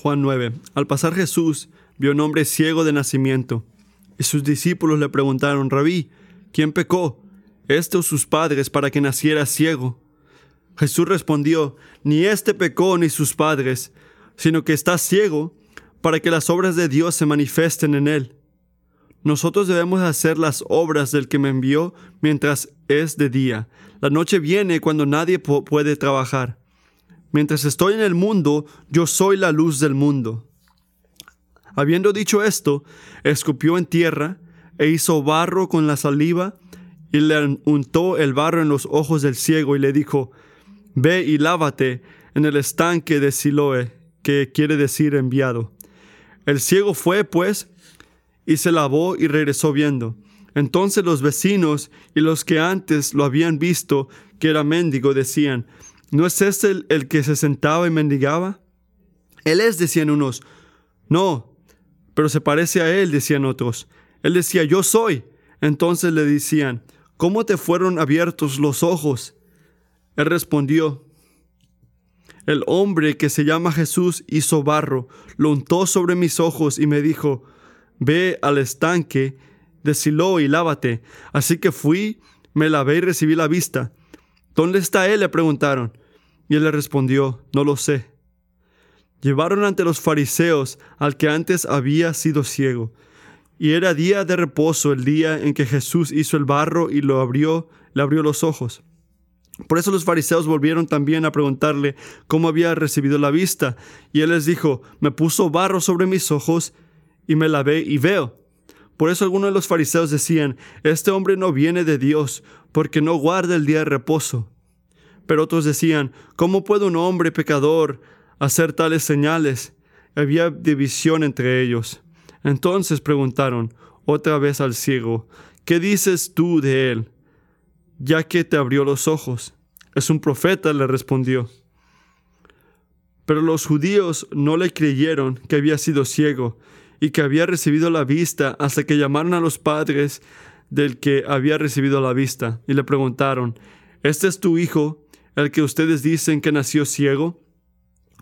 Juan 9. Al pasar Jesús vio un hombre ciego de nacimiento, y sus discípulos le preguntaron, Rabí, ¿quién pecó? ¿Este o sus padres para que naciera ciego? Jesús respondió, Ni este pecó ni sus padres, sino que está ciego para que las obras de Dios se manifiesten en él. Nosotros debemos hacer las obras del que me envió mientras es de día. La noche viene cuando nadie puede trabajar. Mientras estoy en el mundo, yo soy la luz del mundo. Habiendo dicho esto, escupió en tierra e hizo barro con la saliva y le untó el barro en los ojos del ciego y le dijo, Ve y lávate en el estanque de Siloé, que quiere decir enviado. El ciego fue, pues, y se lavó y regresó viendo. Entonces los vecinos y los que antes lo habían visto que era mendigo decían, ¿no es este el, que se sentaba y mendigaba? Él es, decían unos. No, pero se parece a él, decían otros. Él decía, yo soy. Entonces le decían, ¿cómo te fueron abiertos los ojos? Él respondió, el hombre que se llama Jesús hizo barro, lo untó sobre mis ojos y me dijo, ve al estanque de y lávate. Así que fui, me lavé y recibí la vista. ¿Dónde está él? le preguntaron. Y él le respondió, no lo sé. Llevaron ante los fariseos al que antes había sido ciego. Y era día de reposo el día en que Jesús hizo el barro y lo abrió, le abrió los ojos. Por eso los fariseos volvieron también a preguntarle cómo había recibido la vista. Y él les dijo, me puso barro sobre mis ojos y me lavé y veo. Por eso algunos de los fariseos decían, este hombre no viene de Dios, porque no guarda el día de reposo. Pero otros decían, ¿cómo puede un hombre pecador hacer tales señales? Había división entre ellos. Entonces preguntaron otra vez al ciego, ¿qué dices tú de él? ya que te abrió los ojos. Es un profeta, le respondió. Pero los judíos no le creyeron que había sido ciego y que había recibido la vista hasta que llamaron a los padres del que había recibido la vista y le preguntaron, ¿este es tu hijo, el que ustedes dicen que nació ciego?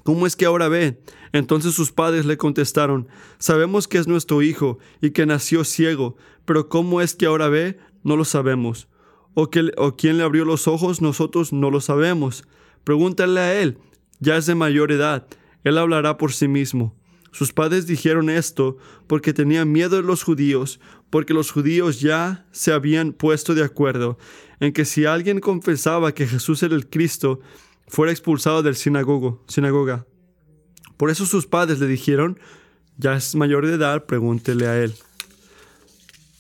¿Cómo es que ahora ve? Entonces sus padres le contestaron, sabemos que es nuestro hijo y que nació ciego, pero ¿cómo es que ahora ve? No lo sabemos o, que, o quién le abrió los ojos, nosotros no lo sabemos. Pregúntale a él, ya es de mayor edad, él hablará por sí mismo. Sus padres dijeron esto porque tenían miedo de los judíos, porque los judíos ya se habían puesto de acuerdo en que si alguien confesaba que Jesús era el Cristo, fuera expulsado del sinagogo, sinagoga. Por eso sus padres le dijeron, ya es mayor de edad, pregúntele a él.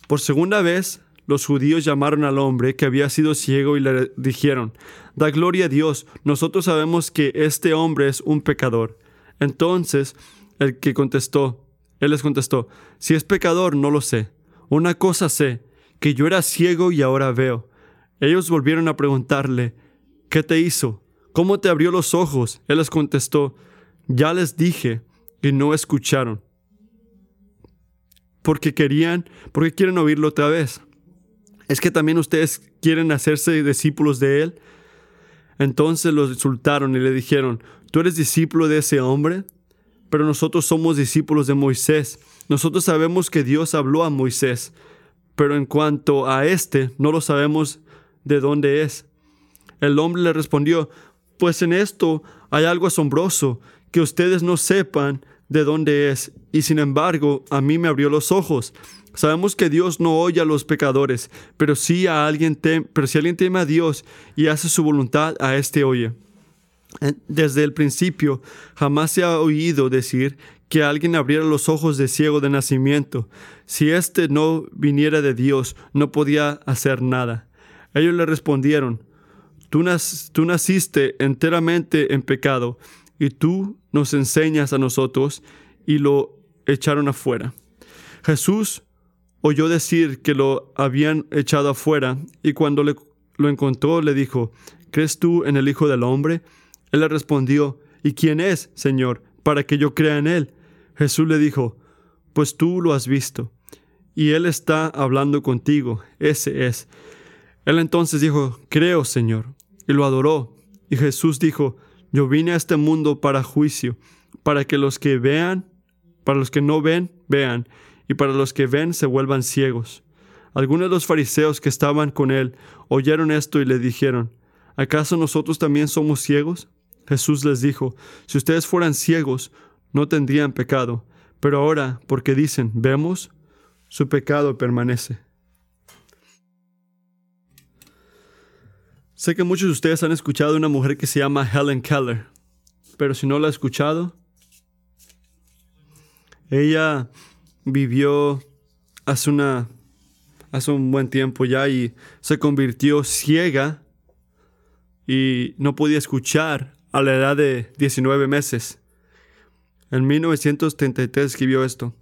Por segunda vez, los judíos llamaron al hombre que había sido ciego y le dijeron, Da gloria a Dios, nosotros sabemos que este hombre es un pecador. Entonces el que contestó, él les contestó, Si es pecador, no lo sé. Una cosa sé, que yo era ciego y ahora veo. Ellos volvieron a preguntarle, ¿qué te hizo? ¿Cómo te abrió los ojos? Él les contestó, ya les dije y no escucharon. Porque querían, porque quieren oírlo otra vez. ¿Es que también ustedes quieren hacerse discípulos de Él? Entonces los insultaron y le dijeron, ¿tú eres discípulo de ese hombre? Pero nosotros somos discípulos de Moisés. Nosotros sabemos que Dios habló a Moisés, pero en cuanto a este, no lo sabemos de dónde es. El hombre le respondió, pues en esto hay algo asombroso, que ustedes no sepan de dónde es, y sin embargo a mí me abrió los ojos. Sabemos que Dios no oye a los pecadores, pero sí a alguien pero si alguien teme a Dios y hace su voluntad, a este oye. Desde el principio jamás se ha oído decir que alguien abriera los ojos de ciego de nacimiento. Si éste no viniera de Dios, no podía hacer nada. Ellos le respondieron, tú, tú naciste enteramente en pecado y tú nos enseñas a nosotros y lo echaron afuera. Jesús oyó decir que lo habían echado afuera y cuando le, lo encontró le dijo, ¿crees tú en el Hijo del Hombre? Él le respondió, ¿y quién es, Señor, para que yo crea en él? Jesús le dijo, pues tú lo has visto, y él está hablando contigo, ese es. Él entonces dijo, creo, Señor, y lo adoró. Y Jesús dijo, yo vine a este mundo para juicio, para que los que vean, para los que no ven, vean, y para los que ven se vuelvan ciegos. Algunos de los fariseos que estaban con él oyeron esto y le dijeron, ¿acaso nosotros también somos ciegos? Jesús les dijo, si ustedes fueran ciegos, no tendrían pecado, pero ahora, porque dicen, vemos, su pecado permanece. Sé que muchos de ustedes han escuchado una mujer que se llama Helen Keller, pero si no la ha escuchado, ella vivió hace, una, hace un buen tiempo ya y se convirtió ciega y no podía escuchar a la edad de 19 meses. En 1933 escribió esto.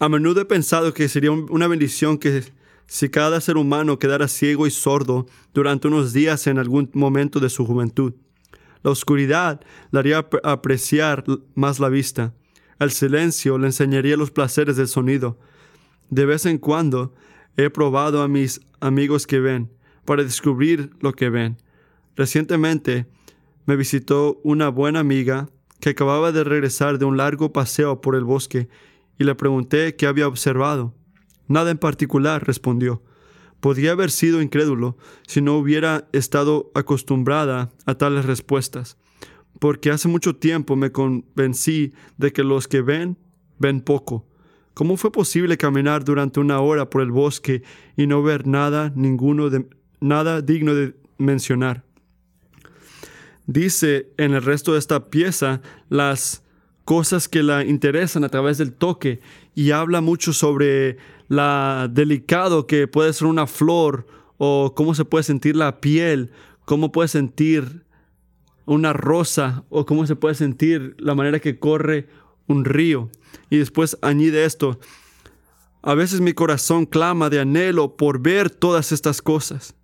A menudo he pensado que sería una bendición que si cada ser humano quedara ciego y sordo durante unos días en algún momento de su juventud. La oscuridad le haría apreciar más la vista. El silencio le enseñaría los placeres del sonido. De vez en cuando he probado a mis amigos que ven para descubrir lo que ven. Recientemente me visitó una buena amiga que acababa de regresar de un largo paseo por el bosque y le pregunté qué había observado. Nada en particular, respondió. Podría haber sido incrédulo si no hubiera estado acostumbrada a tales respuestas, porque hace mucho tiempo me convencí de que los que ven, ven poco. ¿Cómo fue posible caminar durante una hora por el bosque y no ver nada, ninguno de, nada digno de mencionar? Dice en el resto de esta pieza las cosas que la interesan a través del toque y habla mucho sobre la delicado que puede ser una flor o cómo se puede sentir la piel, cómo puede sentir una rosa o cómo se puede sentir la manera que corre un río. Y después añade esto, a veces mi corazón clama de anhelo por ver todas estas cosas.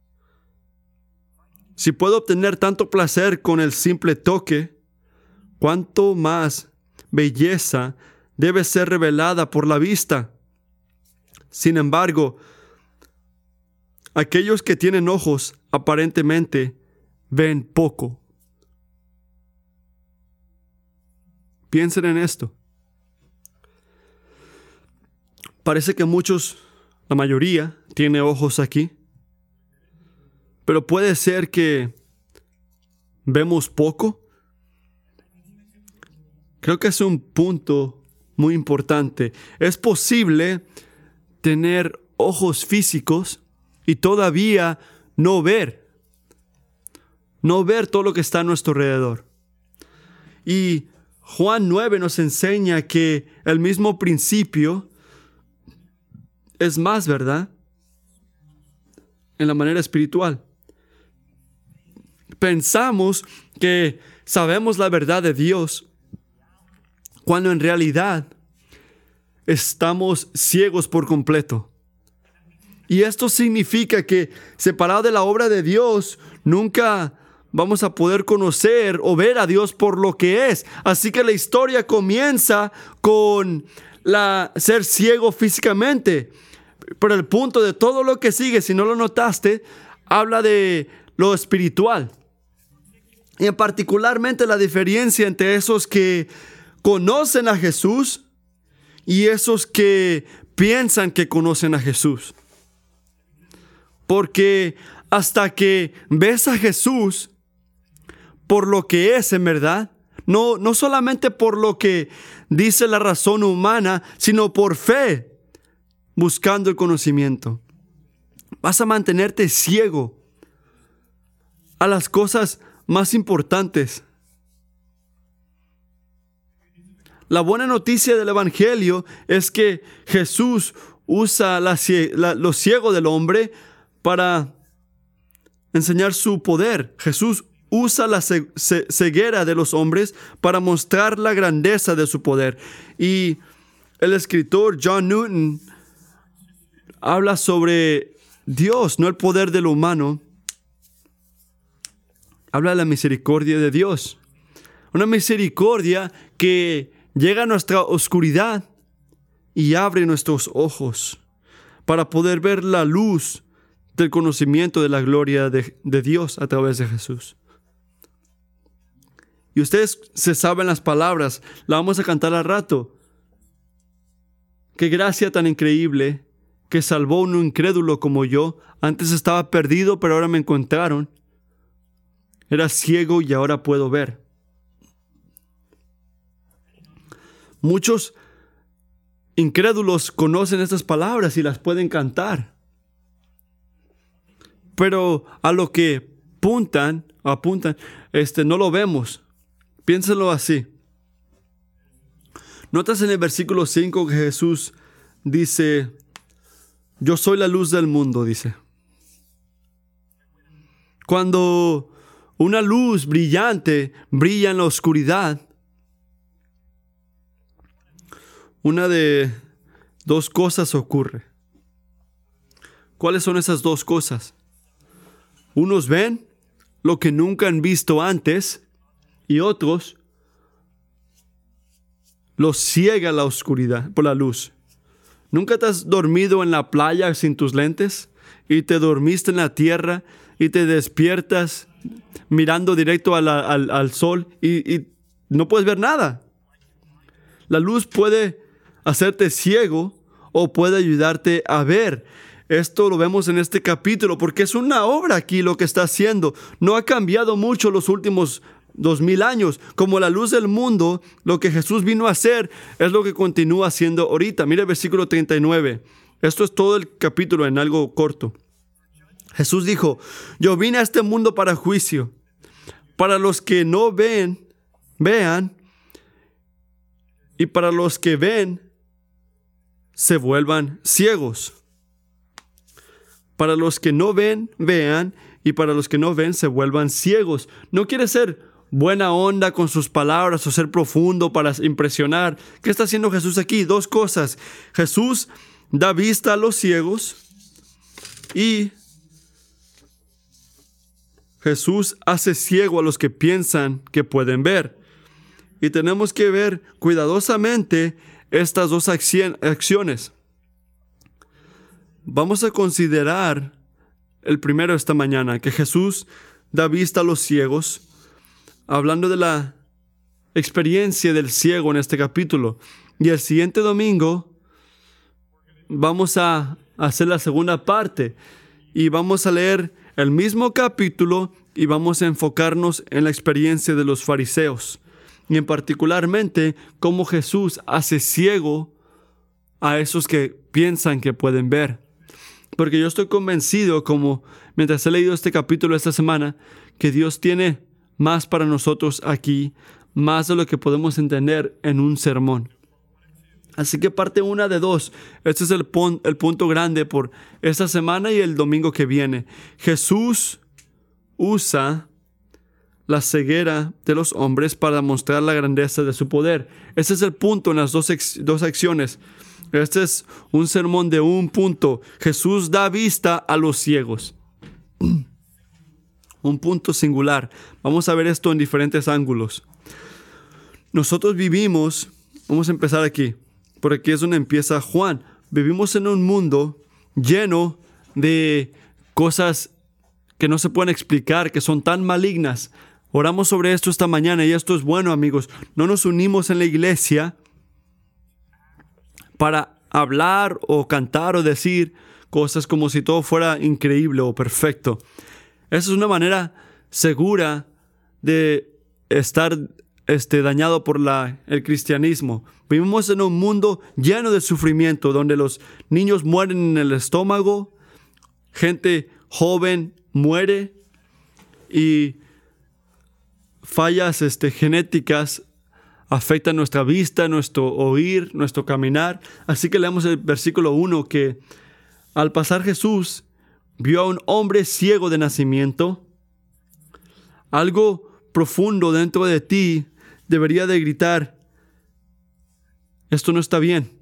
Si puedo obtener tanto placer con el simple toque, cuánto más belleza debe ser revelada por la vista. Sin embargo, aquellos que tienen ojos aparentemente ven poco. Piensen en esto. Parece que muchos, la mayoría, tiene ojos aquí. Pero puede ser que vemos poco. Creo que es un punto muy importante. Es posible tener ojos físicos y todavía no ver, no ver todo lo que está a nuestro alrededor. Y Juan 9 nos enseña que el mismo principio es más, ¿verdad? En la manera espiritual. Pensamos que sabemos la verdad de Dios cuando en realidad estamos ciegos por completo. Y esto significa que separado de la obra de Dios, nunca vamos a poder conocer o ver a Dios por lo que es. Así que la historia comienza con la ser ciego físicamente. Pero el punto de todo lo que sigue, si no lo notaste, habla de lo espiritual. Y en particularmente la diferencia entre esos que conocen a Jesús y esos que piensan que conocen a Jesús. Porque hasta que ves a Jesús por lo que es en verdad, no, no solamente por lo que dice la razón humana, sino por fe, buscando el conocimiento. Vas a mantenerte ciego a las cosas más importantes La buena noticia del Evangelio es que Jesús usa la, lo ciego del hombre para enseñar su poder. Jesús usa la ceguera de los hombres para mostrar la grandeza de su poder. Y el escritor John Newton habla sobre Dios, no el poder del humano. Habla de la misericordia de Dios. Una misericordia que llega a nuestra oscuridad y abre nuestros ojos para poder ver la luz del conocimiento de la gloria de, Dios a través de Jesús. Y ustedes se saben las palabras, la vamos a cantar al rato. Qué gracia tan increíble que salvó a un incrédulo como yo. Antes estaba perdido, pero ahora me encontraron. Era ciego y ahora puedo ver. Muchos incrédulos conocen estas palabras y las pueden cantar. Pero a lo que apuntan, apuntan, este, no lo vemos. Piénselo así. Notas en el versículo 5 que Jesús dice, yo soy la luz del mundo, dice. Cuando una luz brillante brilla en la oscuridad, una de dos cosas ocurre. ¿Cuáles son esas dos cosas? Unos ven lo que nunca han visto antes y otros los ciega la oscuridad por la luz. ¿Nunca te has dormido en la playa sin tus lentes y te dormiste en la tierra y te despiertas mirando directo al, sol y no puedes ver nada? La luz puede hacerte ciego o puede ayudarte a ver. Esto lo vemos en este capítulo porque es una obra aquí lo que está haciendo. No ha cambiado mucho los últimos dos mil años. Como la luz del mundo, lo que Jesús vino a hacer es lo que continúa haciendo ahorita. Mire el versículo 39. Esto es todo el capítulo en algo corto. Jesús dijo, yo vine a este mundo para juicio, para los que no ven, vean, y para los que ven, se vuelvan ciegos. Para los que no ven, vean, y para los que no ven, se vuelvan ciegos. No quiere ser buena onda con sus palabras o ser profundo para impresionar. ¿Qué está haciendo Jesús aquí? Dos cosas. Jesús da vista a los ciegos y Jesús hace ciego a los que piensan que pueden ver. Y tenemos que ver cuidadosamente estas dos acciones. Vamos a considerar el primero esta mañana, que Jesús da vista a los ciegos hablando de la experiencia del ciego en este capítulo. Y el siguiente domingo vamos a hacer la segunda parte y vamos a leer el mismo capítulo y vamos a enfocarnos en la experiencia de los fariseos y en particularmente cómo Jesús hace ciego a esos que piensan que pueden ver. Porque yo estoy convencido, como mientras he leído este capítulo esta semana, que Dios tiene más para nosotros aquí, más de lo que podemos entender en un sermón. Así que parte una de dos. Este es el, punto grande por esta semana y el domingo que viene. Jesús usa la ceguera de los hombres para mostrar la grandeza de su poder. Ese es el punto en las dos, dos acciones. Este es un sermón de un punto. Jesús da vista a los ciegos. un punto singular. Vamos a ver esto en diferentes ángulos. Nosotros vivimos, vamos a empezar aquí, por aquí es donde empieza Juan. Vivimos en un mundo lleno de cosas que no se pueden explicar, que son tan malignas. Oramos sobre esto esta mañana y esto es bueno, amigos. No nos unimos en la iglesia para hablar o cantar o decir cosas como si todo fuera increíble o perfecto. Esa es una manera segura de estar este, dañado por el cristianismo. Vivimos en un mundo lleno de sufrimiento, donde los niños mueren en el estómago, gente joven muere y fallas este, genéticas afectan nuestra vista, nuestro oír, nuestro caminar. Así que leemos el versículo 1 que al pasar Jesús vio a un hombre ciego de nacimiento, algo profundo dentro de ti debería de gritar, esto no está bien.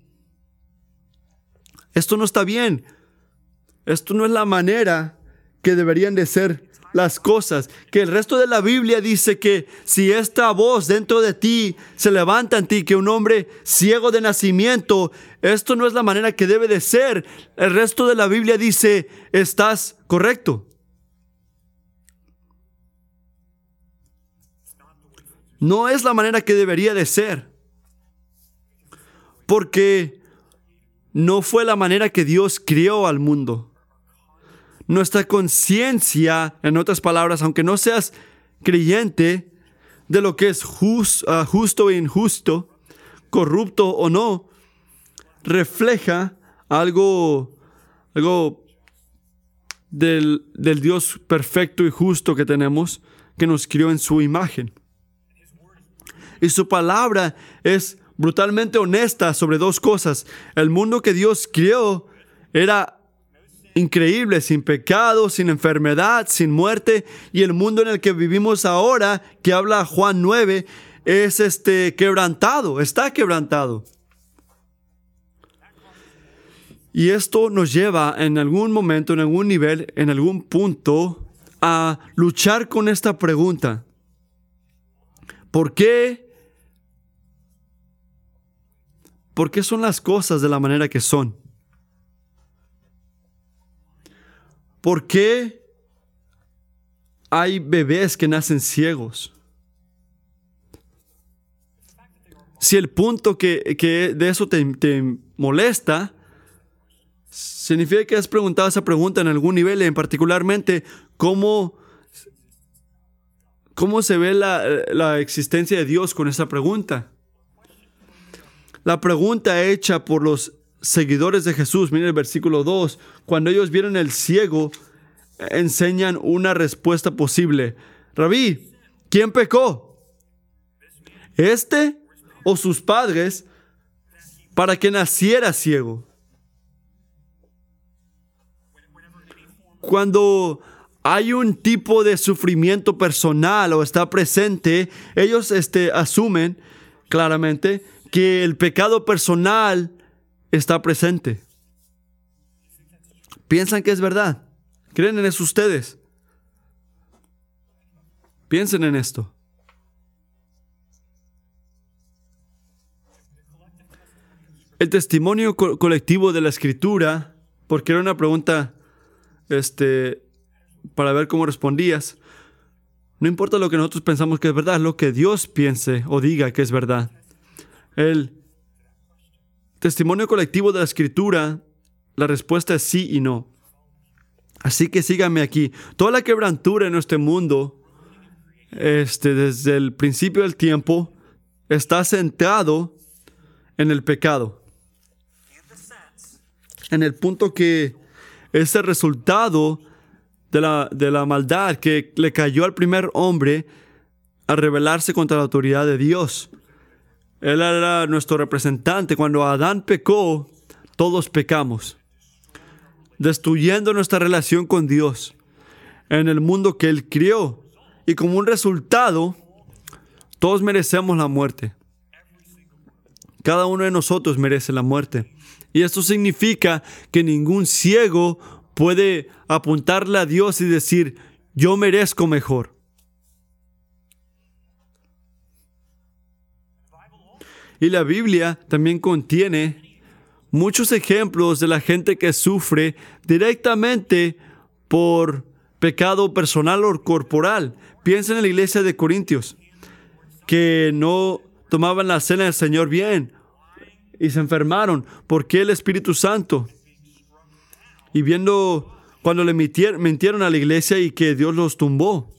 Esto no está bien. Esto no es la manera que deberían de ser las cosas. Que el resto de la Biblia dice que si esta voz dentro de ti se levanta en ti, que un hombre ciego de nacimiento, esto no es la manera que debe de ser. El resto de la Biblia dice, estás correcto. No es la manera que debería de ser. Porque no fue la manera que Dios crió al mundo. Nuestra conciencia, en otras palabras, aunque no seas creyente de lo que es ah, justo e injusto, corrupto o no, refleja algo, algo del, del Dios perfecto y justo que tenemos, que nos crió en su imagen. Y su palabra es brutalmente honesta sobre dos cosas. El mundo que Dios crió era increíble, sin pecado, sin enfermedad, sin muerte. Y el mundo en el que vivimos ahora, que habla Juan 9, es este quebrantado, está quebrantado. Y esto nos lleva en algún momento, en algún nivel, en algún punto, a luchar con esta pregunta. ¿Por qué ¿Por qué son las cosas de la manera que son? ¿Por qué hay bebés que nacen ciegos? Si el punto que, de eso te, te, molesta, significa que has preguntado esa pregunta en algún nivel, en particularmente cómo, cómo se ve la, la existencia de Dios con esa pregunta. La pregunta hecha por los seguidores de Jesús, miren el versículo 2, cuando ellos vieron el ciego, enseñan una respuesta posible. Rabí, ¿quién pecó? ¿Este o sus padres para que naciera ciego? Cuando hay un tipo de sufrimiento personal o está presente, ellos este, asumen claramente que el pecado personal está presente. ¿Piensan que es verdad? ¿Creen en eso ustedes? Piensen en esto. El testimonio colectivo de la escritura, porque era una pregunta este, para ver cómo respondías. No importa lo que nosotros pensamos que es verdad, lo que Dios piense o diga que es verdad. El testimonio colectivo de la escritura, la respuesta es sí y no. Así que síganme aquí. Toda la quebrantura en este mundo, este, desde el principio del tiempo, está centrado en el pecado. En el punto que ese resultado de la, de la maldad que le cayó al primer hombre a rebelarse contra la autoridad de Dios. Él era nuestro representante. Cuando Adán pecó, todos pecamos, destruyendo nuestra relación con Dios en el mundo que Él crió. Y como un resultado, todos merecemos la muerte. Cada uno de nosotros merece la muerte. Y esto significa que ningún ciego puede apuntarle a Dios y decir, yo merezco mejor. Y la Biblia también contiene muchos ejemplos de la gente que sufre directamente por pecado personal o corporal. Piensa en la iglesia de Corintios, que no tomaban la cena del Señor bien y se enfermaron. ¿Por qué el Espíritu Santo? Y viendo cuando le mintieron a la iglesia y que Dios los tumbó.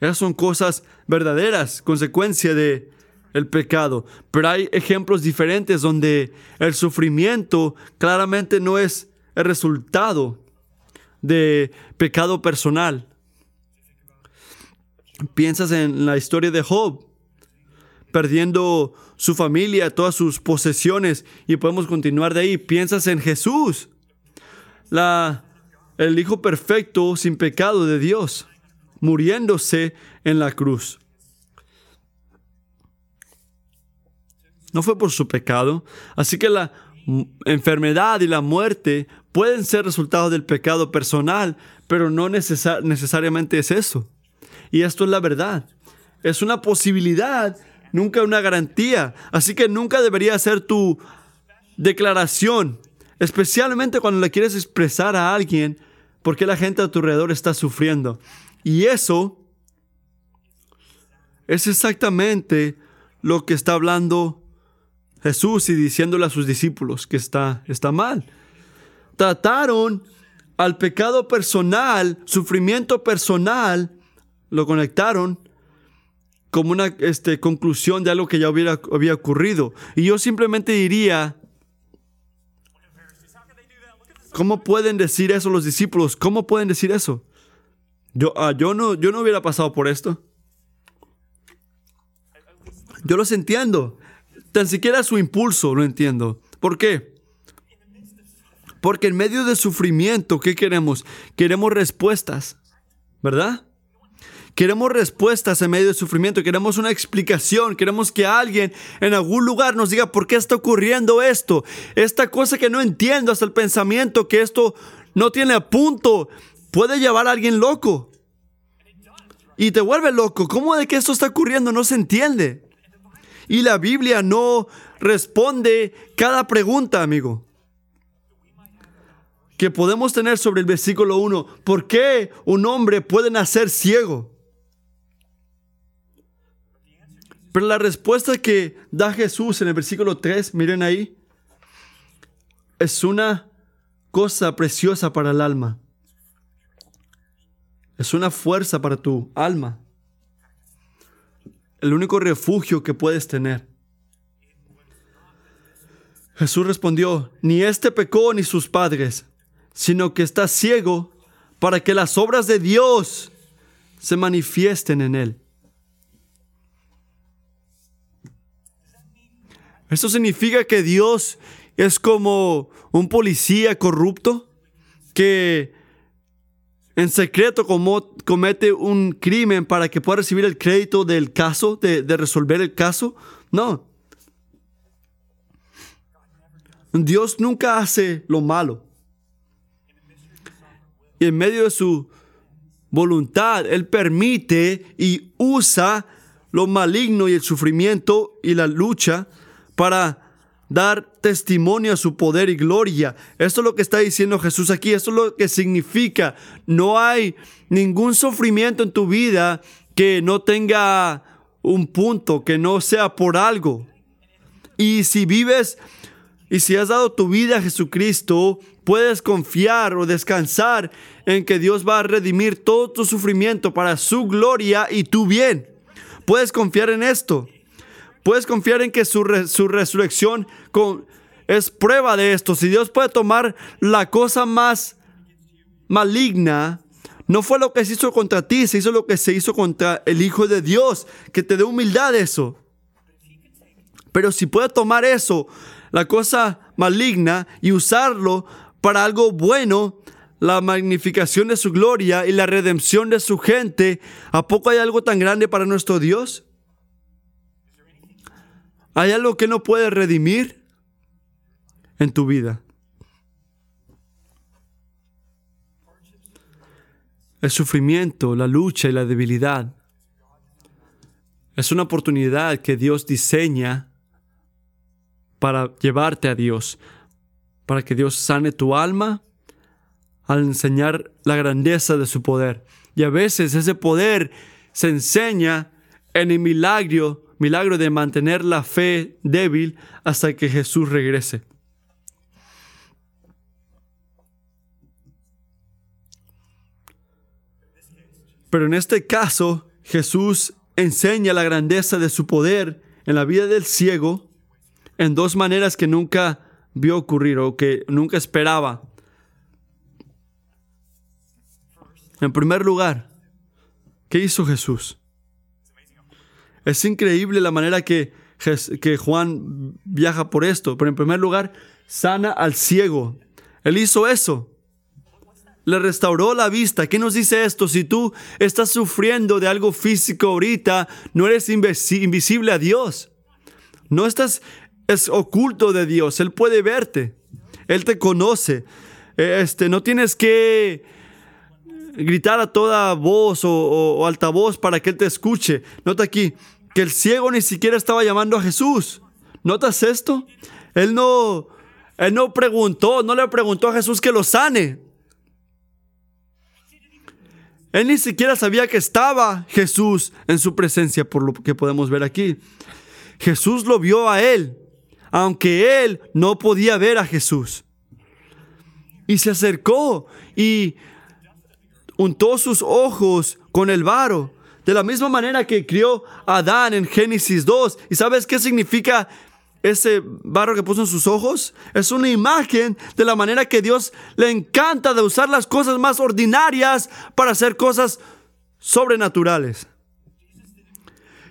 Esas son cosas verdaderas, consecuencia de el pecado. Pero hay ejemplos diferentes donde el sufrimiento claramente no es el resultado de pecado personal. Piensas en la historia de Job, perdiendo su familia, todas sus posesiones, y podemos continuar de ahí. Piensas en Jesús, la, el Hijo perfecto sin pecado de Dios, muriéndose en la cruz. No fue por su pecado. Así que la enfermedad y la muerte pueden ser resultados del pecado personal, pero no necesariamente es eso. Y esto es la verdad. Es una posibilidad, nunca una garantía. Así que nunca debería ser tu declaración, especialmente cuando le quieres expresar a alguien por qué la gente a tu alrededor está sufriendo. Y eso es exactamente lo que está hablando Jesús y diciéndole a sus discípulos que está, está mal. Trataron al pecado personal, sufrimiento personal, lo conectaron como una este, conclusión de algo que ya hubiera, había ocurrido. Y yo simplemente diría, ¿cómo pueden decir eso los discípulos? ¿Cómo pueden decir eso? Yo, ah, yo, no, yo no hubiera pasado por esto. Yo los entiendo. Tan siquiera su impulso lo entiendo. ¿Por qué? Porque en medio del sufrimiento, ¿qué queremos? Queremos respuestas, ¿verdad? Queremos respuestas en medio del sufrimiento, queremos una explicación, queremos que alguien en algún lugar nos diga por qué está ocurriendo esto, esta cosa que no entiendo, hasta el pensamiento que esto no tiene punto, puede llevar a alguien loco. Y te vuelve loco. ¿Cómo de que esto está ocurriendo? No se entiende. Y la Biblia no responde cada pregunta, amigo que podemos tener sobre el versículo 1. ¿Por qué un hombre puede nacer ciego? Pero la respuesta que da Jesús en el versículo 3, miren ahí, es una cosa preciosa para el alma. Es una fuerza para tu alma. El único refugio que puedes tener. Jesús respondió, ni este pecó ni sus padres, sino que está ciego para que las obras de Dios se manifiesten en él. Esto significa que Dios es como un policía corrupto que en secreto comete un crimen para que pueda recibir el crédito del caso, de, de resolver el caso. No. Dios nunca hace lo malo y en medio de su voluntad, Él permite y usa lo maligno y el sufrimiento y la lucha para dar testimonio a su poder y gloria. Esto es lo que está diciendo Jesús aquí. Esto es lo que significa. No hay ningún sufrimiento en tu vida que no tenga un punto, que no sea por algo. Y si vives y si has dado tu vida a Jesucristo, puedes confiar o descansar en que Dios va a redimir todo tu sufrimiento para su gloria y tu bien. Puedes confiar en esto. Puedes confiar en que su, resurrección es prueba de esto. Si Dios puede tomar la cosa más maligna, no fue lo que se hizo contra ti, se hizo lo que se hizo contra el Hijo de Dios, que te dé humildad eso. Pero si puede tomar eso, la cosa maligna, y usarlo para algo bueno, la magnificación de su gloria y la redención de su gente, ¿a poco hay algo tan grande para nuestro Dios? ¿Hay algo que no puede redimir en tu vida? El sufrimiento, la lucha y la debilidad es una oportunidad que Dios diseña para llevarte a Dios, para que Dios sane tu alma al enseñar la grandeza de su poder. Y a veces ese poder se enseña en el milagro, milagro de mantener la fe débil hasta que Jesús regrese. Pero en este caso, Jesús enseña la grandeza de su poder en la vida del ciego en dos maneras que nunca vio ocurrir o que nunca esperaba. En primer lugar, ¿qué hizo Jesús? Es increíble la manera que, Juan viaja por esto, pero en primer lugar, sana al ciego. Él hizo eso. Le restauró la vista. ¿Qué nos dice esto? Si tú estás sufriendo de algo físico ahorita, no eres invisible a Dios. No estás es oculto de Dios. Él puede verte. Él te conoce. Este, no tienes que gritar a toda voz o, alta voz para que Él te escuche. Nota aquí que el ciego ni siquiera estaba llamando a Jesús. ¿Notas esto? Él no, él no preguntó, no le preguntó a Jesús que lo sane. Él ni siquiera sabía que estaba Jesús en su presencia, por lo que podemos ver aquí. Jesús lo vio a él, aunque él no podía ver a Jesús. Y se acercó y untó sus ojos con el varo, de la misma manera que crió Adán en Génesis 2. ¿Y sabes qué significa ese barro que puso en sus ojos? Es una imagen de la manera que Dios le encanta de usar las cosas más ordinarias para hacer cosas sobrenaturales.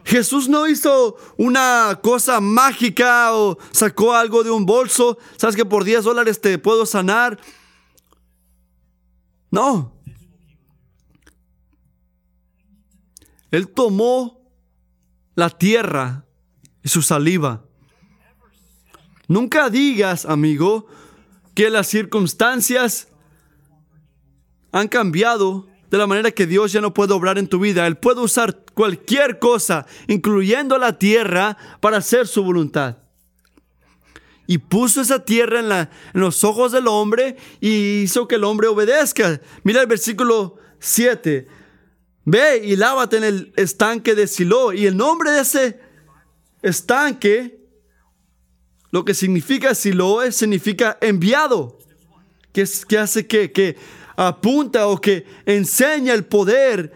Jesús no hizo una cosa mágica o sacó algo de un bolso. ¿Sabes que por 10 dólares te puedo sanar? No. Él tomó la tierra y su saliva. Nunca digas, amigo, que las circunstancias han cambiado de la manera que Dios ya no puede obrar en tu vida. Él puede usar cualquier cosa, incluyendo la tierra, para hacer su voluntad. Y puso esa tierra en, los ojos del hombre y hizo que el hombre obedezca. Mira el versículo 7. Ve y lávate en el estanque de Silo. Y el nombre de ese estanque, lo que significa Silo, significa enviado. Que, que hace que, que apunta o que enseña el poder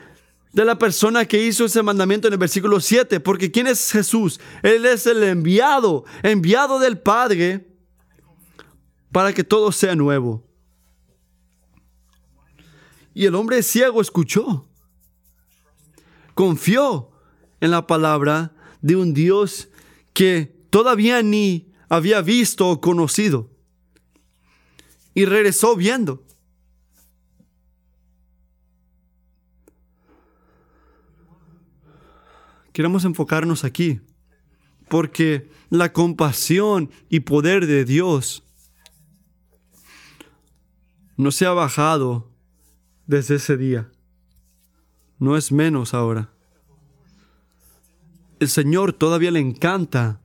de la persona que hizo ese mandamiento en el versículo 7. Porque ¿quién es Jesús? Él es el enviado, enviado del Padre para que todo sea nuevo. Y el hombre ciego escuchó confió en la palabra de un Dios que todavía ni había visto o conocido. Y regresó viendo. Queremos enfocarnos aquí, porque la compasión y poder de Dios no se ha bajado desde ese día no es menos ahora. El Señor todavía le encanta,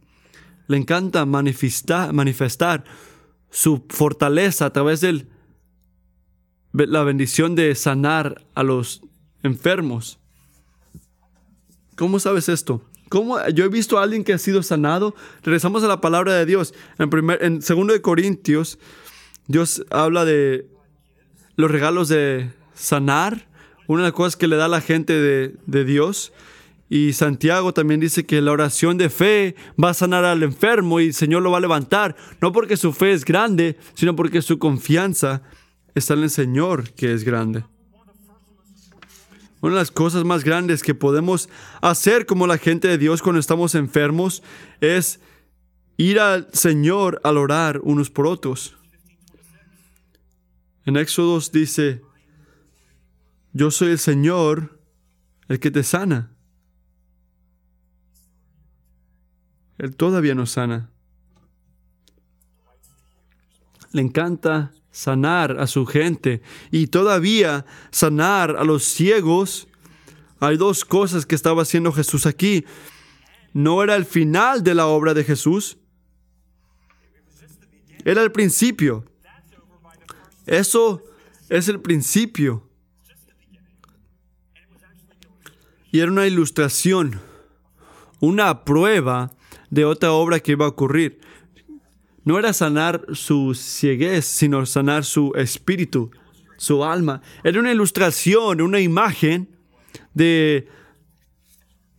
le encanta manifestar, manifestar su fortaleza a través de la bendición de sanar a los enfermos. ¿Cómo sabes esto? ¿Cómo? Yo he visto a alguien que ha sido sanado. Regresamos a la palabra de Dios. En, primer, en segundo de Corintios, Dios habla de los regalos de sanar una de las cosas que le da la gente de, Dios. Y Santiago también dice que la oración de fe va a sanar al enfermo y el Señor lo va a levantar, no porque su fe es grande, sino porque su confianza está en el Señor que es grande. Una de las cosas más grandes que podemos hacer como la gente de Dios cuando estamos enfermos es ir al Señor al orar unos por otros. En Éxodo dice, yo soy el Señor el que te sana. Él todavía nos sana. Le encanta sanar a su gente y todavía sanar a los ciegos. Hay dos cosas que estaba haciendo Jesús aquí. No era el final de la obra de Jesús. Era el principio. Eso es el principio. Y era una ilustración, una prueba de otra obra que iba a ocurrir. No era sanar su cieguez, sino sanar su espíritu, su alma. Era una ilustración, una imagen de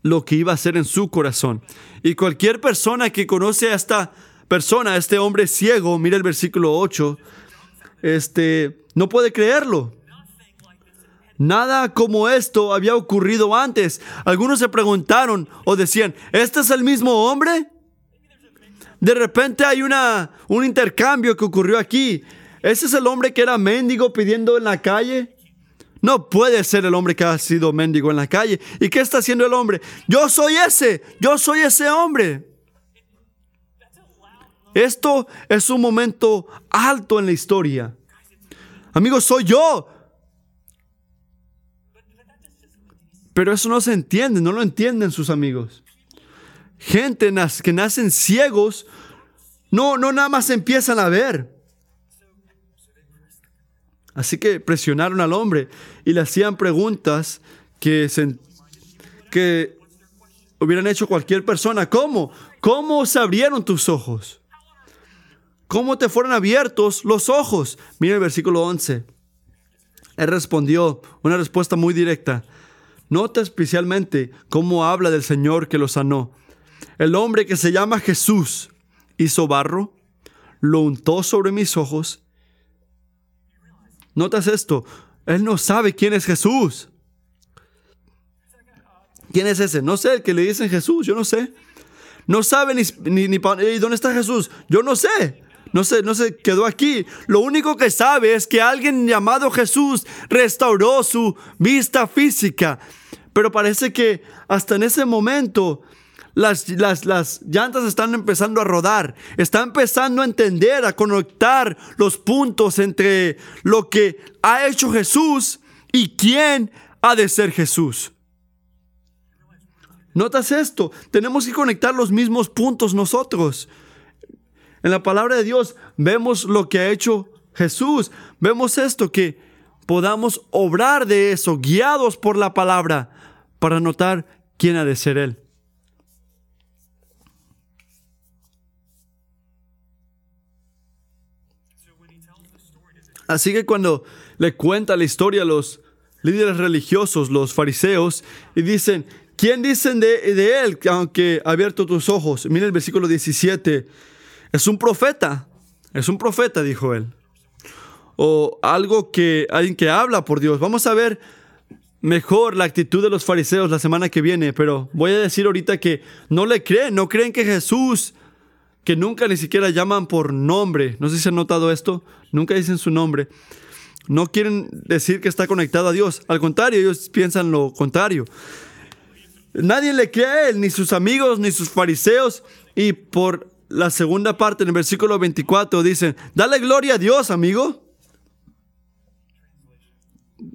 lo que iba a hacer en su corazón. Y cualquier persona que conoce a esta persona, a este hombre ciego, mira el versículo 8, este, no puede creerlo. Nada como esto había ocurrido antes. Algunos se preguntaron o decían, ¿este es el mismo hombre? De repente hay una, un intercambio que ocurrió aquí. ¿Ese es el hombre que era mendigo pidiendo en la calle? No puede ser el hombre que ha sido mendigo en la calle. ¿Y qué está haciendo el hombre? Yo soy ese, yo soy ese hombre. Esto es un momento alto en la historia. Amigos, soy yo. Pero eso no se entiende, no lo entienden sus amigos. Gente que nacen ciegos, no, no nada más empiezan a ver. Así que presionaron al hombre y le hacían preguntas que, se, que hubieran hecho cualquier persona. ¿Cómo? ¿Cómo se abrieron tus ojos? ¿Cómo te fueron abiertos los ojos? Mira el versículo 11. Él respondió una respuesta muy directa. Nota especialmente cómo habla del Señor que lo sanó. El hombre que se llama Jesús hizo barro, lo untó sobre mis ojos. Notas esto, él no sabe quién es Jesús. ¿Quién es ese? No sé, el que le dicen Jesús, yo no sé. No sabe ni, ni, ni dónde está Jesús. Yo no sé. No se, no se quedó aquí. Lo único que sabe es que alguien llamado Jesús restauró su vista física. Pero parece que hasta en ese momento las, las, las, llantas están empezando a rodar. Está empezando a entender, a conectar los puntos entre lo que ha hecho Jesús y quién ha de ser Jesús. ¿Notas esto? Tenemos que conectar los mismos puntos nosotros. En la palabra de Dios vemos lo que ha hecho Jesús. Vemos esto, que podamos obrar de eso, guiados por la palabra, para notar quién ha de ser Él. Así que cuando le cuenta la historia a los líderes religiosos, los fariseos, y dicen, ¿quién dicen de, de él, aunque ha abierto tus ojos? Mira el versículo 17 es un profeta, es un profeta, dijo él. O algo que alguien que habla por Dios. Vamos a ver mejor la actitud de los fariseos la semana que viene, pero voy a decir ahorita que no le creen, no creen que Jesús, que nunca ni siquiera llaman por nombre, no sé si han notado esto, nunca dicen su nombre, no quieren decir que está conectado a Dios, al contrario, ellos piensan lo contrario. Nadie le cree a él, ni sus amigos, ni sus fariseos, y por la segunda parte, en el versículo 24, dice, dale gloria a Dios, amigo.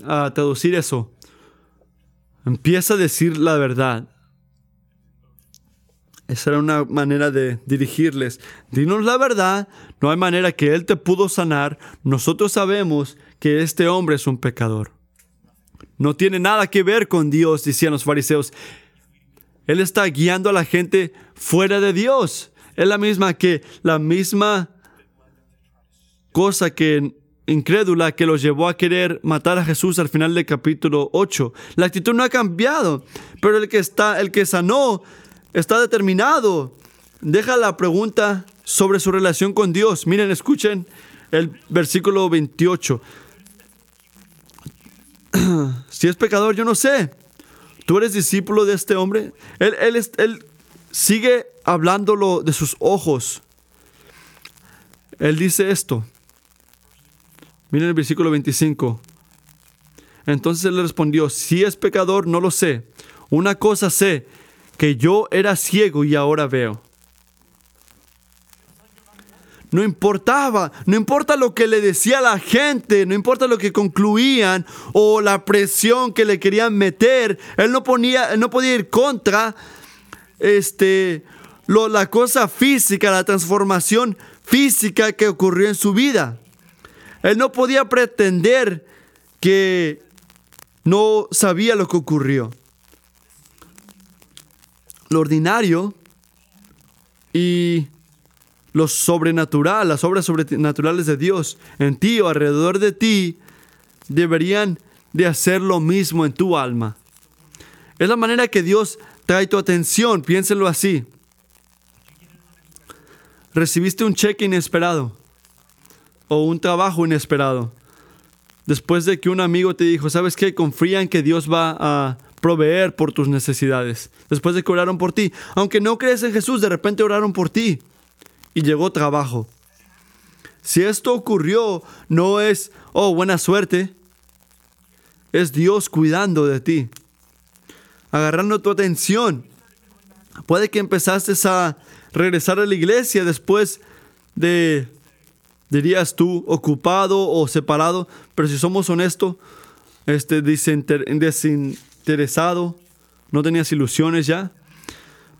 A traducir eso. Empieza a decir la verdad. Esa era una manera de dirigirles. Dinos la verdad, no hay manera que Él te pudo sanar. Nosotros sabemos que este hombre es un pecador. No tiene nada que ver con Dios, decían los fariseos. Él está guiando a la gente fuera de Dios es la misma que la misma cosa que incrédula que los llevó a querer matar a Jesús al final del capítulo 8. La actitud no ha cambiado, pero el que está el que sanó está determinado. Deja la pregunta sobre su relación con Dios. Miren, escuchen el versículo 28. si es pecador, yo no sé. ¿Tú eres discípulo de este hombre? Él, él, él sigue hablándolo de sus ojos. Él dice esto. Miren el versículo 25. Entonces él le respondió, si es pecador, no lo sé. Una cosa sé, que yo era ciego y ahora veo. No importaba, no importa lo que le decía la gente, no importa lo que concluían o la presión que le querían meter, él no, ponía, él no podía ir contra este, lo, la cosa física, la transformación física que ocurrió en su vida. Él no podía pretender que no sabía lo que ocurrió. Lo ordinario y lo sobrenatural, las obras sobrenaturales de Dios en ti o alrededor de ti, deberían de hacer lo mismo en tu alma. Es la manera que Dios trae tu atención, piénsenlo así. Recibiste un cheque inesperado o un trabajo inesperado. Después de que un amigo te dijo, ¿sabes qué? Confía en que Dios va a proveer por tus necesidades. Después de que oraron por ti. Aunque no crees en Jesús, de repente oraron por ti y llegó trabajo. Si esto ocurrió, no es, oh, buena suerte. Es Dios cuidando de ti agarrando tu atención. Puede que empezaste a regresar a la iglesia después de, dirías tú, ocupado o separado, pero si somos honestos, este, desinteresado, no tenías ilusiones ya.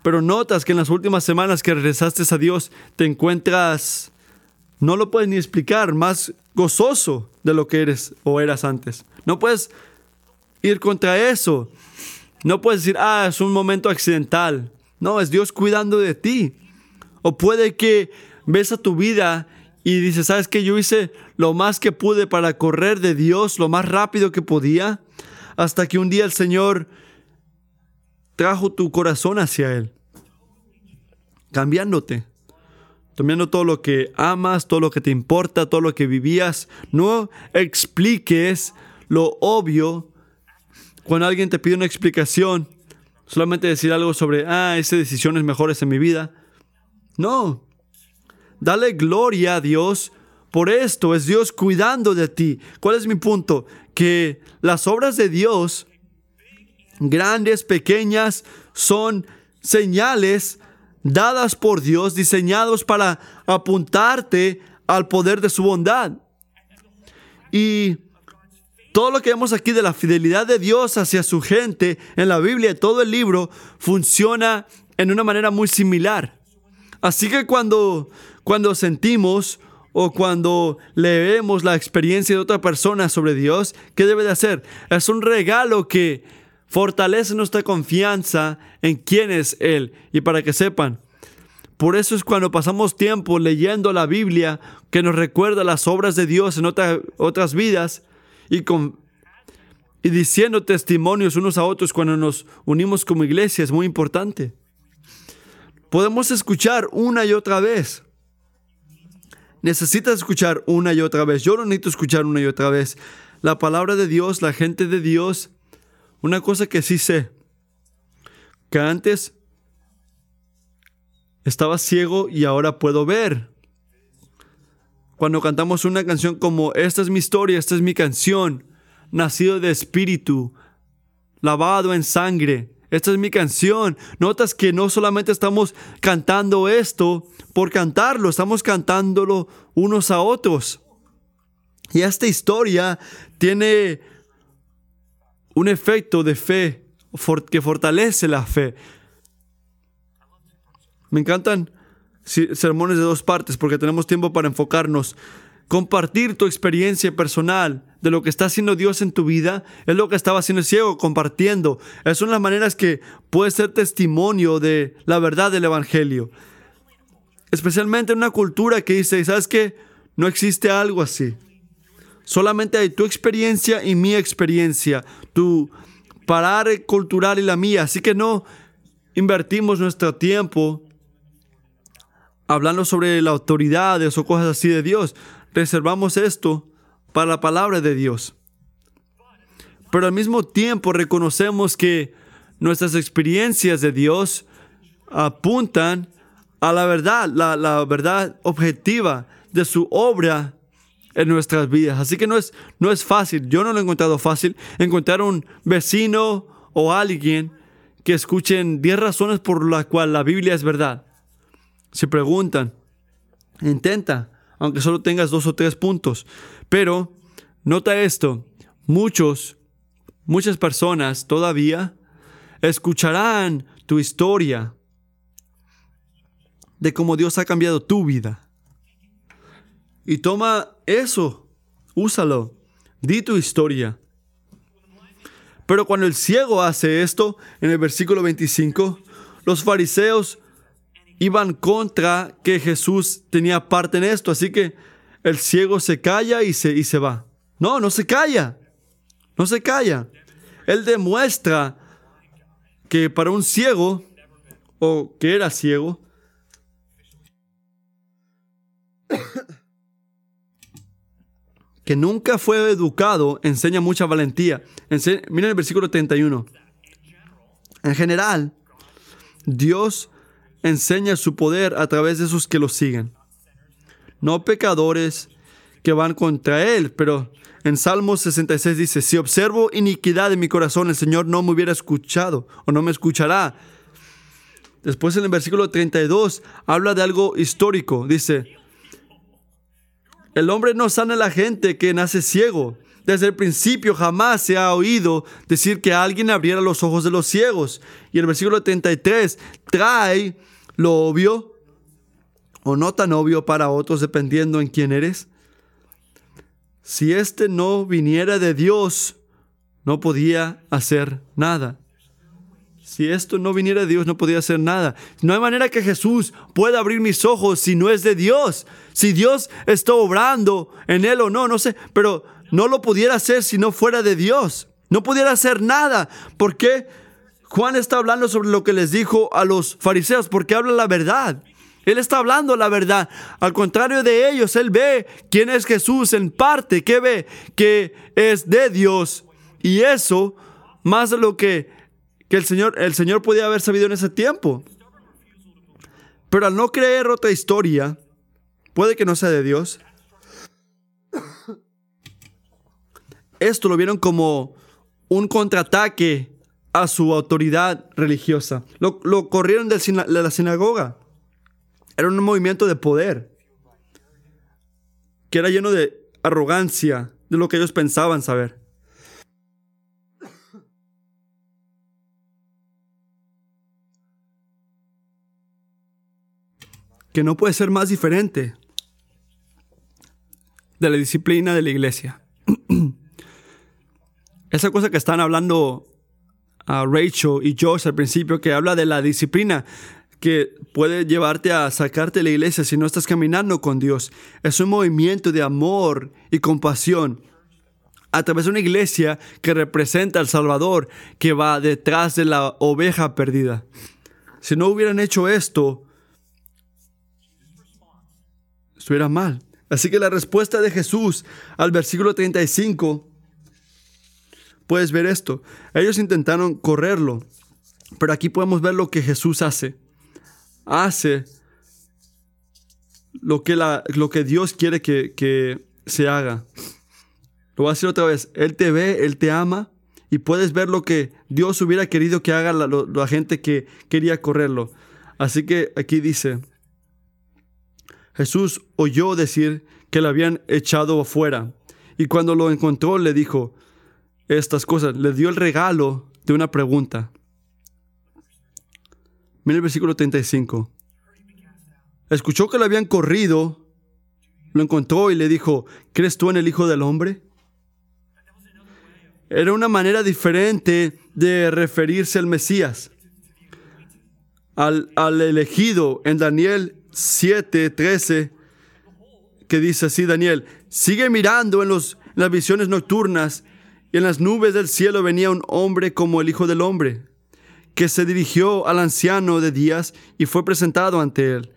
Pero notas que en las últimas semanas que regresaste a Dios te encuentras, no lo puedes ni explicar, más gozoso de lo que eres o eras antes. No puedes ir contra eso. No puedes decir, ah, es un momento accidental. No, es Dios cuidando de ti. O puede que ves a tu vida y dices, ¿sabes que Yo hice lo más que pude para correr de Dios lo más rápido que podía, hasta que un día el Señor trajo tu corazón hacia Él, cambiándote, tomando todo lo que amas, todo lo que te importa, todo lo que vivías. No expliques lo obvio cuando alguien te pide una explicación. Solamente decir algo sobre, ah, esas decisiones mejores en mi vida. No. Dale gloria a Dios por esto. Es Dios cuidando de ti. ¿Cuál es mi punto? Que las obras de Dios grandes, pequeñas, son señales dadas por Dios, diseñados para apuntarte al poder de su bondad. Y todo lo que vemos aquí de la fidelidad de Dios hacia su gente en la Biblia, todo el libro, funciona en una manera muy similar. Así que cuando, cuando sentimos o cuando leemos la experiencia de otra persona sobre Dios, ¿qué debe de hacer? Es un regalo que Fortalece nuestra confianza en quién es Él. Y para que sepan, por eso es cuando pasamos tiempo leyendo la Biblia que nos recuerda las obras de Dios en otras vidas y, con, y diciendo testimonios unos a otros cuando nos unimos como iglesia es muy importante. Podemos escuchar una y otra vez. Necesitas escuchar una y otra vez. Yo no necesito escuchar una y otra vez. La palabra de Dios, la gente de Dios una cosa que sí sé, que antes estaba ciego y ahora puedo ver. Cuando cantamos una canción como Esta es mi historia, esta es mi canción, nacido de espíritu, lavado en sangre, esta es mi canción. Notas que no solamente estamos cantando esto por cantarlo, estamos cantándolo unos a otros. Y esta historia tiene un efecto de fe que fortalece la fe. Me encantan sermones de dos partes porque tenemos tiempo para enfocarnos. Compartir tu experiencia personal de lo que está haciendo Dios en tu vida es lo que estaba haciendo el ciego, compartiendo. Esas son las maneras que puedes ser testimonio de la verdad del Evangelio. Especialmente en una cultura que dice, ¿sabes qué? No existe algo así. Solamente hay tu experiencia y mi experiencia, tu parar cultural y la mía. Así que no invertimos nuestro tiempo hablando sobre la autoridades o cosas así de Dios. Reservamos esto para la palabra de Dios. Pero al mismo tiempo reconocemos que nuestras experiencias de Dios apuntan a la verdad, la, la verdad objetiva de su obra en nuestras vidas. Así que no es, no es fácil. Yo no lo he encontrado fácil. Encontrar un vecino o alguien que escuchen 10 razones por las cuales la Biblia es verdad. Si preguntan, intenta, aunque solo tengas dos o tres puntos. Pero nota esto, muchos, muchas personas todavía escucharán tu historia de cómo Dios ha cambiado tu vida. Y toma eso, úsalo, di tu historia. Pero cuando el ciego hace esto, en el versículo 25, los fariseos iban contra que Jesús tenía parte en esto, así que el ciego se calla y se, y se va. No, no se calla, no se calla. Él demuestra que para un ciego, o que era ciego, que nunca fue educado enseña mucha valentía. miren el versículo 31. En general, Dios enseña su poder a través de esos que lo siguen. No pecadores que van contra Él, pero en Salmos 66 dice, si observo iniquidad en mi corazón, el Señor no me hubiera escuchado o no me escuchará. Después en el versículo 32 habla de algo histórico. Dice, el hombre no sana a la gente que nace ciego. Desde el principio jamás se ha oído decir que alguien abriera los ojos de los ciegos. Y el versículo 33 trae lo obvio o no tan obvio para otros dependiendo en quién eres. si éste no viniera de Dios, no podía hacer nada. Si esto no viniera de Dios, no podía hacer nada. No hay manera que Jesús pueda abrir mis ojos si no es de Dios. Si Dios está obrando en él o no, no sé, pero no lo pudiera hacer si no fuera de Dios. No pudiera hacer nada. ¿Por qué? Juan está hablando sobre lo que les dijo a los fariseos, porque habla la verdad. Él está hablando la verdad. Al contrario de ellos, Él ve quién es Jesús en parte. ¿Qué ve? Que es de Dios. Y eso, más de lo que que el Señor, el Señor podía haber sabido en ese tiempo. Pero al no creer otra historia, puede que no sea de Dios. Esto lo vieron como un contraataque a su autoridad religiosa. Lo, corrieron de la sinagoga. Era un movimiento de poder que era lleno de arrogancia de lo que ellos pensaban saber. que no puede ser más diferente de la disciplina de la iglesia. Esa cosa que están hablando a Rachel y Josh al principio, que habla de la disciplina que puede llevarte a sacarte de la iglesia si no estás caminando con Dios. Es un movimiento de amor y compasión a través de una iglesia que representa al Salvador que va detrás de la oveja perdida. Si no hubieran hecho esto, estuviera mal. Así que la respuesta de Jesús al versículo 35, puedes ver esto. Ellos intentaron correrlo, pero aquí podemos ver lo que Jesús hace. Hace lo que, la, lo que Dios quiere que, que se haga. Lo voy a decir otra vez. Él te ve, Él te ama y puedes ver lo que Dios hubiera querido que haga la, gente que quería correrlo. Así que aquí dice, Jesús oyó decir que le habían echado afuera y cuando lo encontró le dijo estas cosas, le dio el regalo de una pregunta. Mira el versículo 35. Escuchó que le habían corrido, lo encontró y le dijo, ¿crees tú en el Hijo del Hombre? Era una manera diferente de referirse al Mesías, al, al elegido en Daniel 7, 13, que dice así Daniel, sigue mirando en, los, las visiones nocturnas y en las nubes del cielo venía un hombre como el Hijo del Hombre, que se dirigió al anciano de días y fue presentado ante él.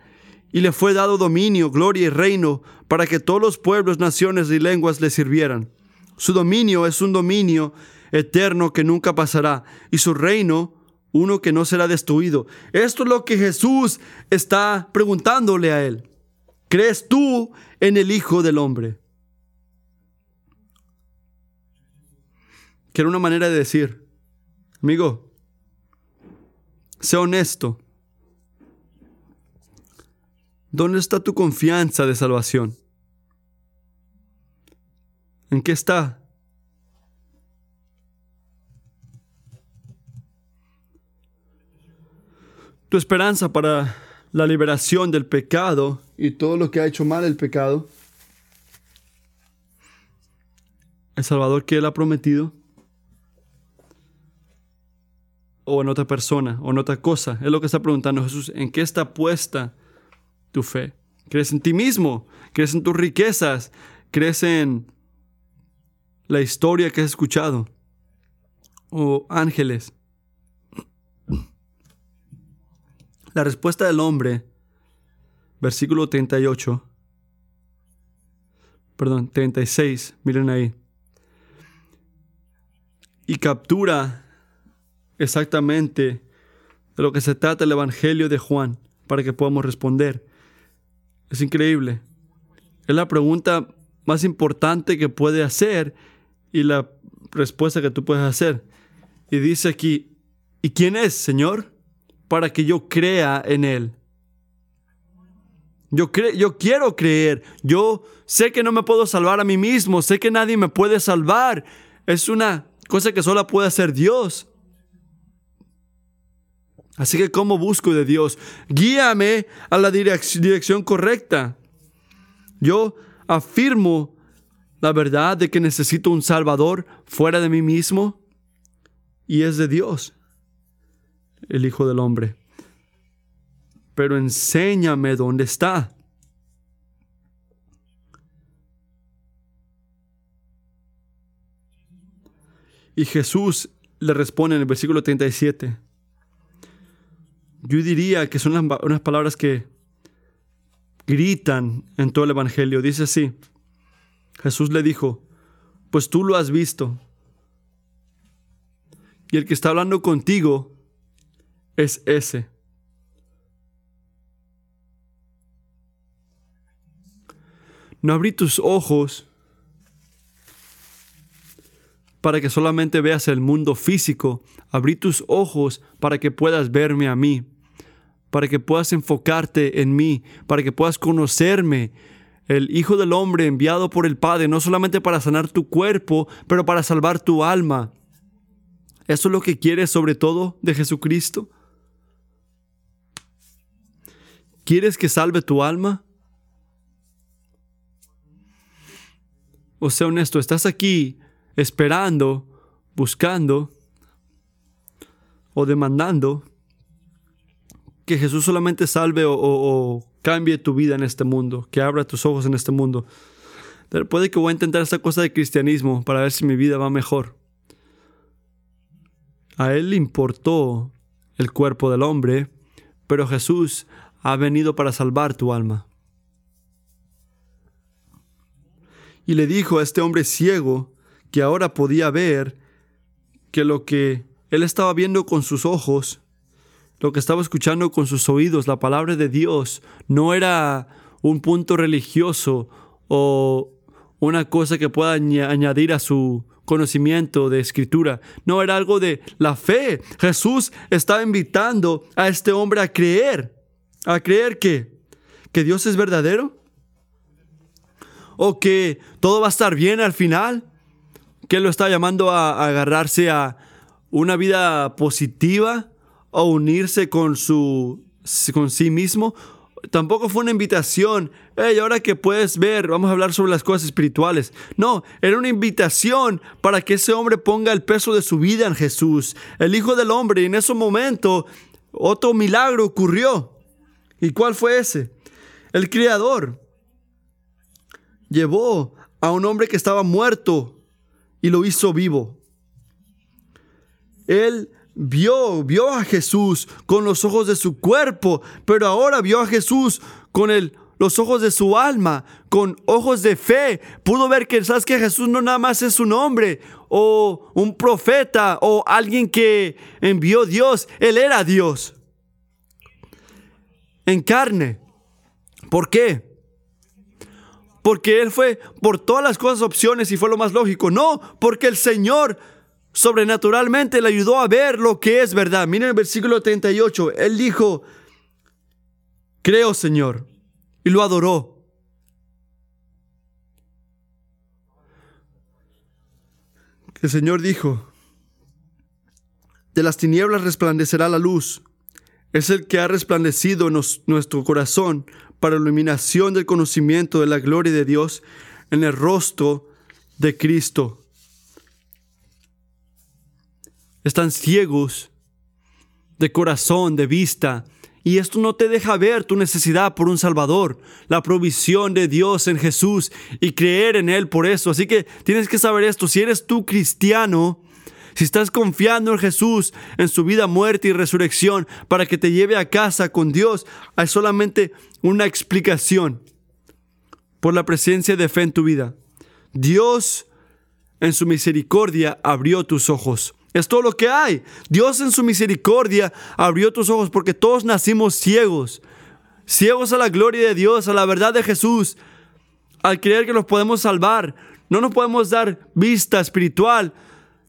Y le fue dado dominio, gloria y reino para que todos los pueblos, naciones y lenguas le sirvieran. Su dominio es un dominio eterno que nunca pasará y su reino uno que no será destruido. Esto es lo que Jesús está preguntándole a él. ¿Crees tú en el Hijo del Hombre? Que era una manera de decir, amigo, sé honesto. ¿Dónde está tu confianza de salvación? ¿En qué está? tu esperanza para la liberación del pecado y todo lo que ha hecho mal el pecado, el Salvador que Él ha prometido, o en otra persona, o en otra cosa. Es lo que está preguntando Jesús. ¿En qué está puesta tu fe? ¿Crees en ti mismo? ¿Crees en tus riquezas? ¿Crees en la historia que has escuchado? ¿O ángeles? La respuesta del hombre, versículo 38, perdón, 36, miren ahí, y captura exactamente de lo que se trata el Evangelio de Juan para que podamos responder. Es increíble. Es la pregunta más importante que puede hacer y la respuesta que tú puedes hacer. Y dice aquí, ¿y quién es, Señor? para que yo crea en Él. Yo, yo quiero creer. Yo sé que no me puedo salvar a mí mismo. Sé que nadie me puede salvar. Es una cosa que solo puede hacer Dios. Así que, ¿cómo busco de Dios? Guíame a la dirección correcta. Yo afirmo la verdad de que necesito un Salvador fuera de mí mismo y es de Dios, el Hijo del Hombre. Pero enséñame dónde está. Y Jesús le responde en el versículo 37. Yo diría que son unas palabras que gritan en todo el Evangelio. Dice así, Jesús le dijo, pues tú lo has visto. Y el que está hablando contigo es ese. No abrí tus ojos para que solamente veas el mundo físico. Abrí tus ojos para que puedas verme a mí, para que puedas enfocarte en mí, para que puedas conocerme, el Hijo del Hombre enviado por el Padre, no solamente para sanar tu cuerpo, pero para salvar tu alma. ¿Eso es lo que quieres sobre todo de Jesucristo? ¿Quieres que salve tu alma? O sea honesto, estás aquí esperando, buscando o demandando que Jesús solamente salve o, cambie tu vida en este mundo, que abra tus ojos en este mundo. Puede que voy a intentar esta cosa de cristianismo para ver si mi vida va mejor. A Él le importó el cuerpo del hombre, pero Jesús ha venido para salvar tu alma. Y le dijo a este hombre ciego que ahora podía ver que lo que él estaba viendo con sus ojos, lo que estaba escuchando con sus oídos, la palabra de Dios, no era un punto religioso o una cosa que pueda añadir a su conocimiento de escritura. No era algo de la fe. Jesús estaba invitando a este hombre a creer. ¿A creer que? ¿Que Dios es verdadero? ¿O que todo va a estar bien al final? ¿Que lo está llamando a, agarrarse a una vida positiva? ¿O unirse con, su, con sí mismo? Tampoco fue una invitación, hey, ahora que puedes ver, vamos a hablar sobre las cosas espirituales. No, era una invitación para que ese hombre ponga el peso de su vida en Jesús, el Hijo del Hombre. Y en ese momento, otro milagro ocurrió. ¿Y cuál fue ese? El Creador llevó a un hombre que estaba muerto y lo hizo vivo. Él vio, vio a Jesús con los ojos de su cuerpo, pero ahora vio a Jesús con los ojos de su alma, con ojos de fe. Pudo ver que, ¿sabes que Jesús no nada más es un hombre o un profeta o alguien que envió Dios, Él era Dios en carne. ¿Por qué? Porque Él fue por todas las cosas opciones y fue lo más lógico. No, porque el Señor sobrenaturalmente le ayudó a ver lo que es verdad. Miren el versículo 38. Él dijo, creo Señor. Y lo adoró. El Señor dijo, de las tinieblas resplandecerá la luz es el que ha resplandecido en nuestro corazón para iluminación del conocimiento de la gloria de Dios en el rostro de Cristo. Están ciegos de corazón, de vista, y esto no te deja ver tu necesidad por un Salvador, la provisión de Dios en Jesús y creer en Él por eso. Así que tienes que saber esto, si eres tú cristiano, si estás confiando en Jesús, en su vida, muerte y resurrección, para que te lleve a casa con Dios, hay solamente una explicación por la presencia de fe en tu vida. Dios en su misericordia abrió tus ojos. Es todo lo que hay. Dios en su misericordia abrió tus ojos porque todos nacimos ciegos. Ciegos a la gloria de Dios, a la verdad de Jesús. Al creer que nos podemos salvar. No nos podemos dar vista espiritual,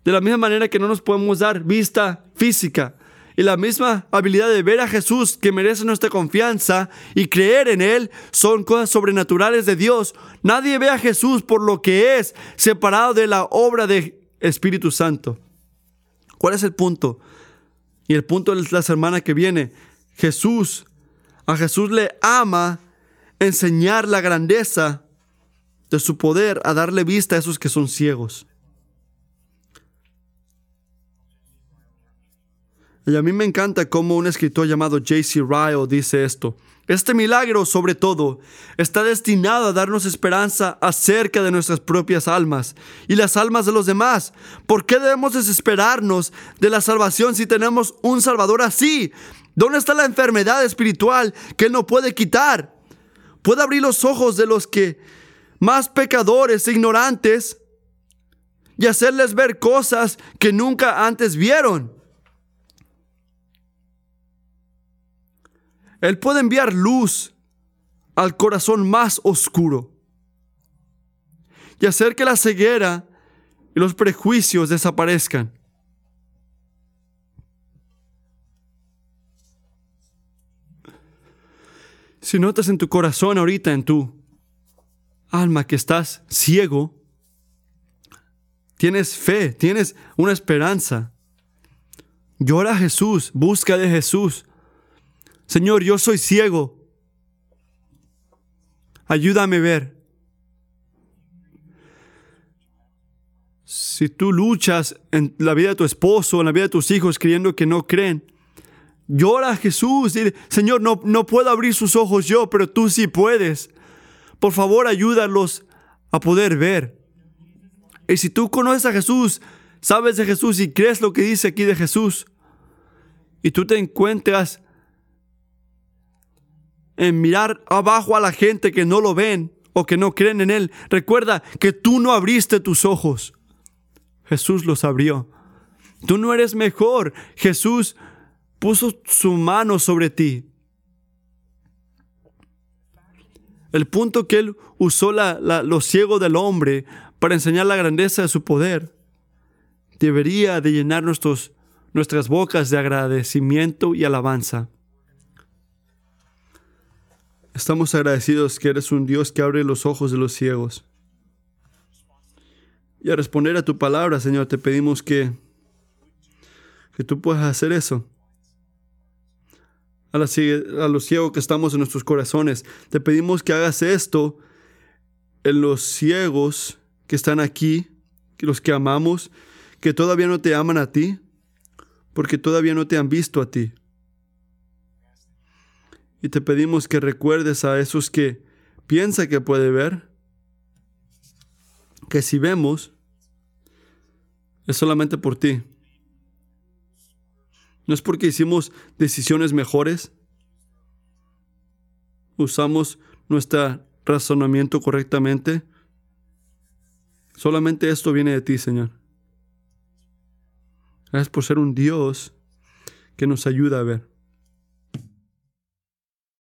de la misma manera que no nos podemos dar vista física y la misma habilidad de ver a Jesús que merece nuestra confianza y creer en Él son cosas sobrenaturales de Dios. Nadie ve a Jesús por lo que es, separado de la obra de Espíritu Santo. ¿Cuál es el punto? Y el punto es la semana que viene. Jesús, a Jesús le ama enseñar la grandeza de su poder a darle vista a esos que son ciegos. Y a mí me encanta cómo un escritor llamado J.C. Ryle dice esto. Este milagro, sobre todo, está destinado a darnos esperanza acerca de nuestras propias almas y las almas de los demás. ¿Por qué debemos desesperarnos de la salvación si tenemos un Salvador así? ¿Dónde está la enfermedad espiritual que Él no puede quitar? Puede abrir los ojos de los que más pecadores e ignorantes y hacerles ver cosas que nunca antes vieron. Él puede enviar luz al corazón más oscuro y hacer que la ceguera y los prejuicios desaparezcan. Si notas en tu corazón ahorita, en tu alma, que estás ciego, tienes fe, tienes una esperanza. Llora a Jesús, busca de Jesús. Señor, yo soy ciego. Ayúdame a ver. Si tú luchas en la vida de tu esposo, en la vida de tus hijos, creyendo que no creen, llora a Jesús. Dile, Señor, no, no puedo abrir sus ojos yo, pero tú sí puedes. Por favor, ayúdalos a poder ver. Y si tú conoces a Jesús, sabes de Jesús y crees lo que dice aquí de Jesús, y tú te encuentras en mirar abajo a la gente que no lo ven o que no creen en Él. Recuerda que tú no abriste tus ojos. Jesús los abrió. Tú no eres mejor. Jesús puso su mano sobre ti. El punto que Él usó la, lo ciego del hombre para enseñar la grandeza de su poder debería de llenar nuestros, nuestras bocas de agradecimiento y alabanza. Estamos agradecidos que eres un Dios que abre los ojos de los ciegos. Y a responder a tu palabra, Señor, te pedimos que, que tú puedas hacer eso. A, a los ciegos que estamos en nuestros corazones, te pedimos que hagas esto en los ciegos que están aquí, los que amamos, que todavía no te aman a ti, porque todavía no te han visto a ti. Y te pedimos que recuerdes a esos que piensa que puede ver, que si vemos, es solamente por ti. No es porque hicimos decisiones mejores, usamos nuestro razonamiento correctamente. Solamente esto viene de ti, Señor. Gracias por ser un Dios que nos ayuda a ver.